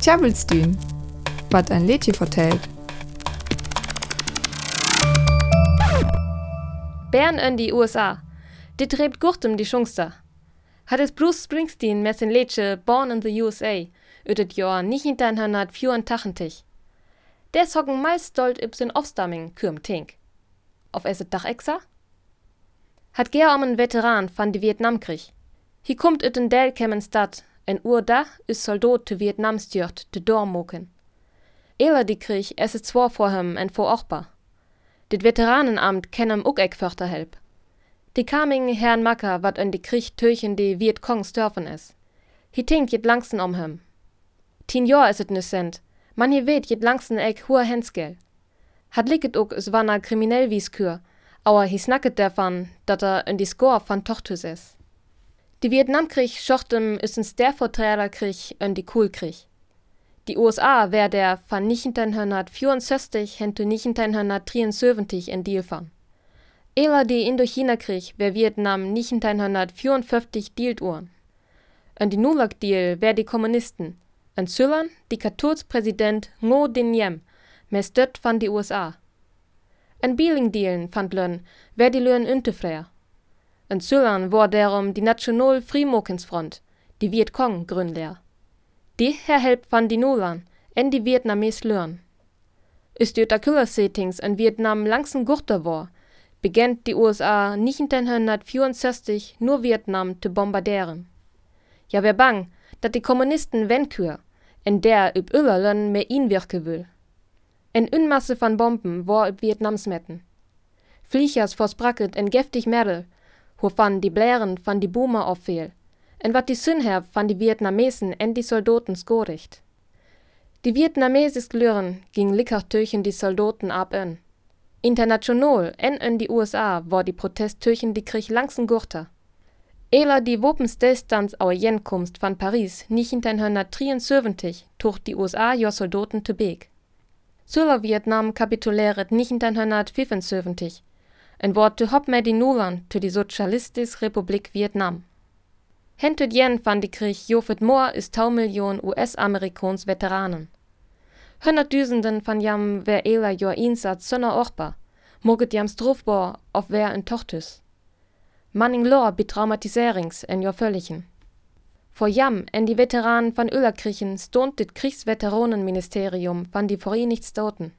Tjabelstün, wat ein Lädchen vertellt. Bern in die USA. Die treibt gurtem die Schungster. Hat es Bruce Springsteen mit sein Lädchen Born in the USA ut det Jahr 1984. Der hocken meist stolt üb sin Aufstamming kürm Tink. Auf esse Dach exa? Hat ger en Veteran van de Vietnamkrieg. Hi kommt ut en del kemmen stad, en uur da is soldat te Vietnam stjort te dormoken. Eler die Krieg es is zwar vor hem en vor ochba. Dit Veteranenamt kennem ook ek. Die kaming Herrn Macker wat in die Krieg töchen die Vietkongs dörfen is. Hi tink jet langsen om hem. Tien jaar is het nu sent. Man je weet jet langsen ek hoher hensgel. Hat liket ook is wanna kriminell wies kür, aber hi snacket davon, dat er in die Score van Tochtus is. Die Vietnamkrieg schochtem is ein Sterverträgerkrieg in die Kohlkrieg. Die USA wär der van 1964 hen to 1973 in die van. Eler die Indochina-Krieg wär Vietnam 1954 dealt uhren. In die Nulak-Deal wär die Kommunisten, en Zyllern diktaturspräsident Ngo Dinh Diem, med støtt van de USA. En Bielingdealen fand lön, wer die Löhn untefreier. En Zyllern war derom die National Frimokensfront, die Vietcong gründler. Die herhelp van die Nulan, en die Vietnames Löhn. Ist die Settings in Vietnam langsen Gurter war, begann die USA 1964 nur Vietnam zu bombardieren. Ja, wer bang, dat die Kommunisten wenkür, en der üb Öllerlön mehr inwirken will. En Unmasse van Bomben war üb Vietnams metten. Fliechers verspracket en giftig Merel, van die Blären van die Boomer auffehl, en wat die Sünher van die Vietnamesen en die Soldaten skoricht. Die Vietnamesisk Lüren ging licker töchen die Soldaten ab en. International en in die USA war die Protest töchen die Krieg langsen Gurter. Ela die Wopenstilstands au Jenkomst van Paris 1973 tuch die USA jo Soldaten te beek. Zuller Vietnam kapituläret 1975 en wort te hop med die Nulan te die Sozialistische Republik Vietnam. Hentet jen van die Krieg jofet more is tau Million US-Amerikons Veteranen. Hundertduizenden van jam wer ela jo insat sønner orpa, moget jam strofbor of wer en tochtus. Manning lor betraumatiserings en jo völligen. Vor jam en die Veteranen van Öllerkrichen stont dit Kriegsveteranenministerium van die Verenigtsstaten.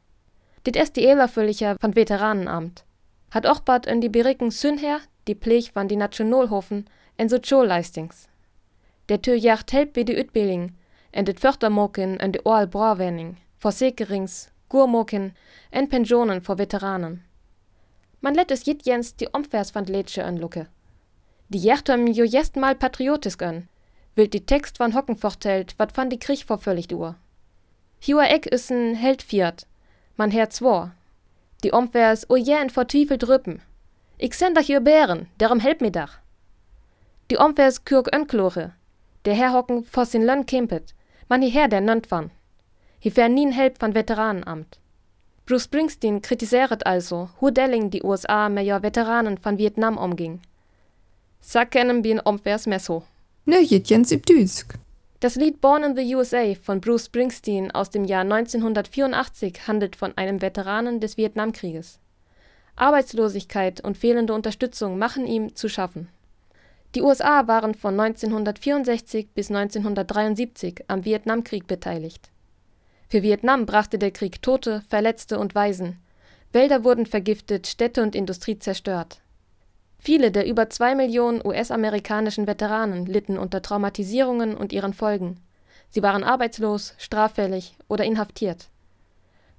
Dit ist die Elerfüllicher van Veteranenamt. Hat auch bad en die Beriken Sünher, die Pflech van die Nationalhofen en Sozialleistings. Der Tür jacht help wie die Utbildung en dit Fördermoken en de Oal Brawenning, Versäkerings, Gurmoken en Pensionen vor Veteranen. Man lädt es jit jens die Omvers van Lädsche anlucke. Die jertem jo jest mal patriotisk an, wild die Text van Hocken fortelt, wat van die Krieg vervölligt uhr. Hiua Eck is n Held fiat, man her zwar. Die Omvers o jähen vertwiefelt rüppen. Ich send dach ihr Bären, derum help mir dach. Die Omvers kürk önklore, der Herr Hocken vos in Lönn kempet, man her der nönt van. Hi fär nien help van Veteranenamt. Bruce Springsteen kritisiert also, hoe delling die USA mit ja Veteranen von Vietnam umging. Sa kennen wir omvers messo. Ne, jens übdüsk. Das Lied Born in the USA von Bruce Springsteen aus dem Jahr 1984 handelt von einem Veteranen des Vietnamkrieges. Arbeitslosigkeit und fehlende Unterstützung machen ihm zu schaffen. Die USA waren von 1964 bis 1973 am Vietnamkrieg beteiligt. Für Vietnam brachte der Krieg Tote, Verletzte und Waisen. Wälder wurden vergiftet, Städte und Industrie zerstört. Viele der über zwei Millionen US-amerikanischen Veteranen litten unter Traumatisierungen und ihren Folgen. Sie waren arbeitslos, straffällig oder inhaftiert.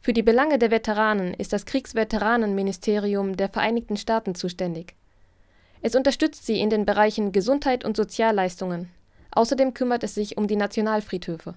Für die Belange der Veteranen ist das Kriegsveteranenministerium der Vereinigten Staaten zuständig. Es unterstützt sie in den Bereichen Gesundheit und Sozialleistungen. Außerdem kümmert es sich um die Nationalfriedhöfe